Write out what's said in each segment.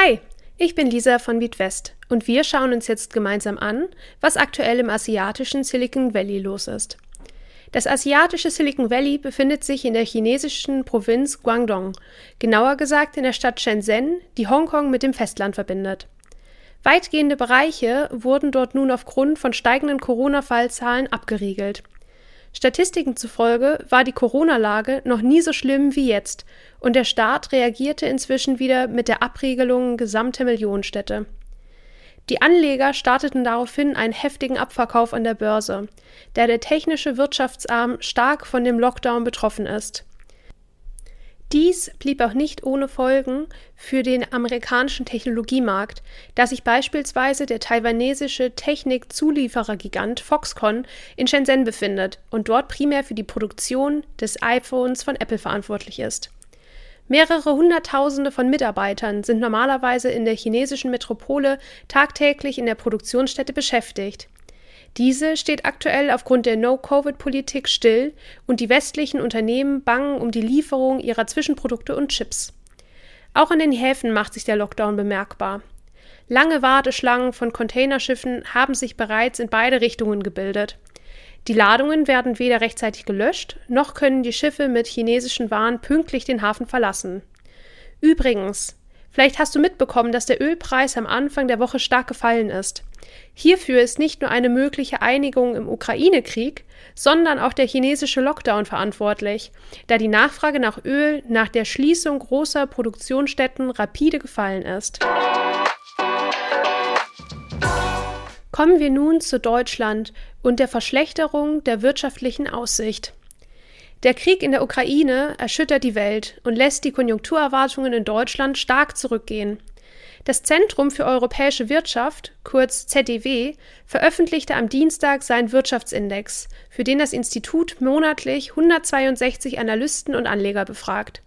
Hi, ich bin Lisa von BeatWest und wir schauen uns jetzt gemeinsam an, was aktuell im asiatischen Silicon Valley los ist. Das asiatische Silicon Valley befindet sich in der chinesischen Provinz Guangdong, genauer gesagt in der Stadt Shenzhen, die Hongkong mit dem Festland verbindet. Weitgehende Bereiche wurden dort nun aufgrund von steigenden Corona-Fallzahlen abgeriegelt. Statistiken zufolge war die Corona-Lage noch nie so schlimm wie jetzt und der Staat reagierte inzwischen wieder mit der Abriegelung gesamter Millionenstädte. Die Anleger starteten daraufhin einen heftigen Abverkauf an der Börse, da der technische Wirtschaftsarm stark von dem Lockdown betroffen ist. Dies blieb auch nicht ohne Folgen für den amerikanischen Technologiemarkt, da sich beispielsweise der taiwanesische Technikzulieferergigant Foxconn in Shenzhen befindet und dort primär für die Produktion des iPhones von Apple verantwortlich ist. Mehrere Hunderttausende von Mitarbeitern sind normalerweise in der chinesischen Metropole tagtäglich in der Produktionsstätte beschäftigt. Diese steht aktuell aufgrund der No-Covid-Politik still und die westlichen Unternehmen bangen um die Lieferung ihrer Zwischenprodukte und Chips. Auch an den Häfen macht sich der Lockdown bemerkbar. Lange Warteschlangen von Containerschiffen haben sich bereits in beide Richtungen gebildet. Die Ladungen werden weder rechtzeitig gelöscht, noch können die Schiffe mit chinesischen Waren pünktlich den Hafen verlassen. Übrigens, vielleicht hast du mitbekommen, dass der Ölpreis am Anfang der Woche stark gefallen ist. Hierfür ist nicht nur eine mögliche Einigung im Ukraine-Krieg, sondern auch der chinesische Lockdown verantwortlich, da die Nachfrage nach Öl nach der Schließung großer Produktionsstätten rapide gefallen ist. Kommen wir nun zu Deutschland und der Verschlechterung der wirtschaftlichen Aussicht. Der Krieg in der Ukraine erschüttert die Welt und lässt die Konjunkturerwartungen in Deutschland stark zurückgehen. Das Zentrum für europäische Wirtschaft, kurz ZDW, veröffentlichte am Dienstag seinen Wirtschaftsindex, für den das Institut monatlich 162 Analysten und Anleger befragt.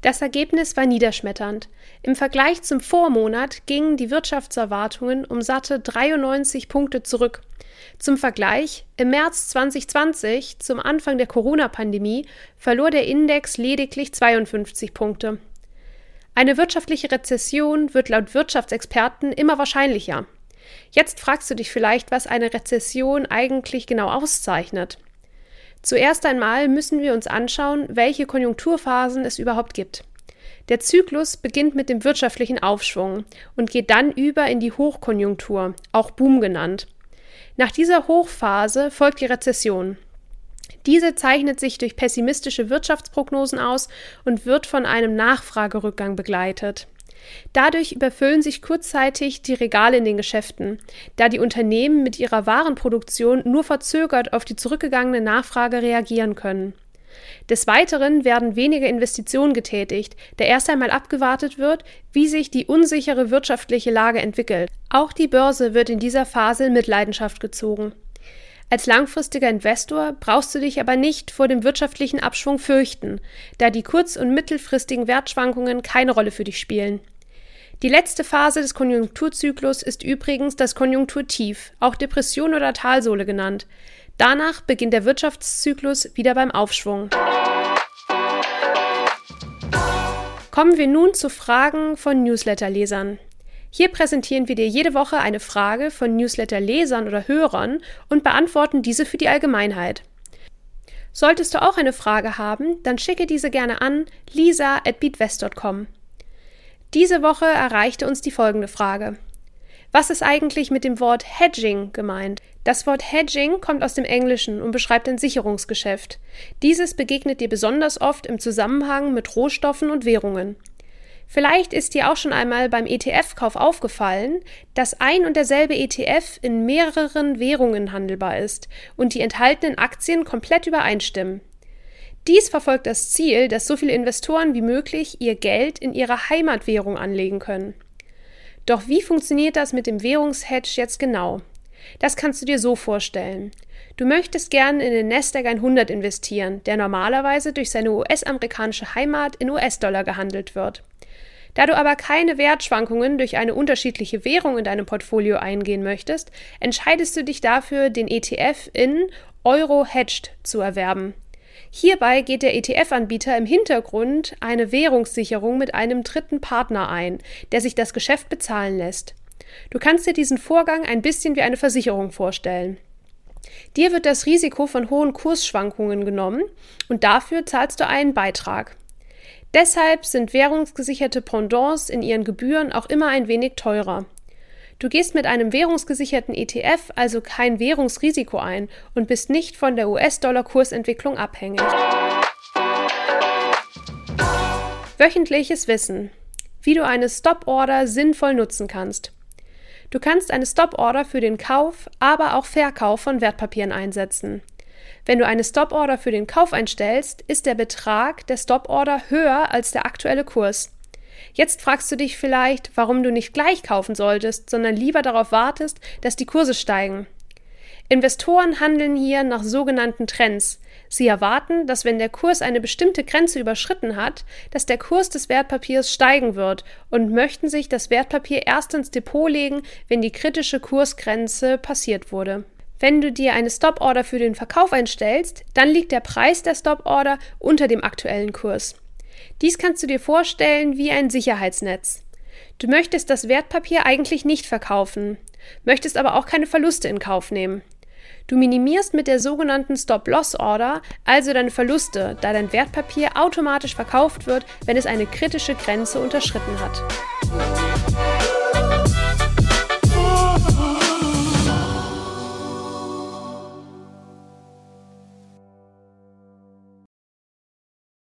Das Ergebnis war niederschmetternd. Im Vergleich zum Vormonat gingen die Wirtschaftserwartungen um satte 93 Punkte zurück. Zum Vergleich, im März 2020, zum Anfang der Corona-Pandemie, verlor der Index lediglich 52 Punkte. Eine wirtschaftliche Rezession wird laut Wirtschaftsexperten immer wahrscheinlicher. Jetzt fragst du dich vielleicht, was eine Rezession eigentlich genau auszeichnet. Zuerst einmal müssen wir uns anschauen, welche Konjunkturphasen es überhaupt gibt. Der Zyklus beginnt mit dem wirtschaftlichen Aufschwung und geht dann über in die Hochkonjunktur, auch Boom genannt. Nach dieser Hochphase folgt die Rezession. Diese zeichnet sich durch pessimistische Wirtschaftsprognosen aus und wird von einem Nachfragerückgang begleitet. Dadurch überfüllen sich kurzzeitig die Regale in den Geschäften, da die Unternehmen mit ihrer Warenproduktion nur verzögert auf die zurückgegangene Nachfrage reagieren können. Des Weiteren werden weniger Investitionen getätigt, da erst einmal abgewartet wird, wie sich die unsichere wirtschaftliche Lage entwickelt. Auch die Börse wird in dieser Phase in Mitleidenschaft gezogen. Als langfristiger Investor brauchst du dich aber nicht vor dem wirtschaftlichen Abschwung fürchten, da die kurz- und mittelfristigen Wertschwankungen keine Rolle für dich spielen. Die letzte Phase des Konjunkturzyklus ist übrigens das Konjunkturtief, auch Depression oder Talsohle genannt. Danach beginnt der Wirtschaftszyklus wieder beim Aufschwung. Kommen wir nun zu Fragen von Newsletterlesern. Hier präsentieren wir dir jede Woche eine Frage von Newsletter-Lesern oder Hörern und beantworten diese für die Allgemeinheit. Solltest du auch eine Frage haben, dann schicke diese gerne an lisa.beatwest.com. Diese Woche erreichte uns die folgende Frage. Was ist eigentlich mit dem Wort Hedging gemeint? Das Wort Hedging kommt aus dem Englischen und beschreibt ein Sicherungsgeschäft. Dieses begegnet dir besonders oft im Zusammenhang mit Rohstoffen und Währungen. Vielleicht ist dir auch schon einmal beim ETF-Kauf aufgefallen, dass ein und derselbe ETF in mehreren Währungen handelbar ist und die enthaltenen Aktien komplett übereinstimmen. Dies verfolgt das Ziel, dass so viele Investoren wie möglich ihr Geld in ihrer Heimatwährung anlegen können. Doch wie funktioniert das mit dem Währungshedge jetzt genau? Das kannst du dir so vorstellen. Du möchtest gern in den Nasdaq 100 investieren, der normalerweise durch seine US-amerikanische Heimat in US-Dollar gehandelt wird. Da du aber keine Wertschwankungen durch eine unterschiedliche Währung in deinem Portfolio eingehen möchtest, entscheidest du dich dafür, den ETF in Euro Hedged zu erwerben. Hierbei geht der ETF-Anbieter im Hintergrund eine Währungssicherung mit einem dritten Partner ein, der sich das Geschäft bezahlen lässt. Du kannst dir diesen Vorgang ein bisschen wie eine Versicherung vorstellen. Dir wird das Risiko von hohen Kursschwankungen genommen und dafür zahlst du einen Beitrag. Deshalb sind währungsgesicherte Pendants in ihren Gebühren auch immer ein wenig teurer. Du gehst mit einem währungsgesicherten ETF also kein Währungsrisiko ein und bist nicht von der US-Dollar-Kursentwicklung abhängig. Wöchentliches Wissen. Wie du eine Stop-Order sinnvoll nutzen kannst. Du kannst eine Stop-Order für den Kauf, aber auch Verkauf von Wertpapieren einsetzen. Wenn du eine Stop-Order für den Kauf einstellst, ist der Betrag der Stop-Order höher als der aktuelle Kurs. Jetzt fragst du dich vielleicht, warum du nicht gleich kaufen solltest, sondern lieber darauf wartest, dass die Kurse steigen. Investoren handeln hier nach sogenannten Trends. Sie erwarten, dass wenn der Kurs eine bestimmte Grenze überschritten hat, dass der Kurs des Wertpapiers steigen wird und möchten sich das Wertpapier erst ins Depot legen, wenn die kritische Kursgrenze passiert wurde. Wenn du dir eine Stop-Order für den Verkauf einstellst, dann liegt der Preis der Stop-Order unter dem aktuellen Kurs. Dies kannst du dir vorstellen wie ein Sicherheitsnetz. Du möchtest das Wertpapier eigentlich nicht verkaufen, möchtest aber auch keine Verluste in Kauf nehmen. Du minimierst mit der sogenannten Stop-Loss-Order also deine Verluste, da dein Wertpapier automatisch verkauft wird, wenn es eine kritische Grenze unterschritten hat.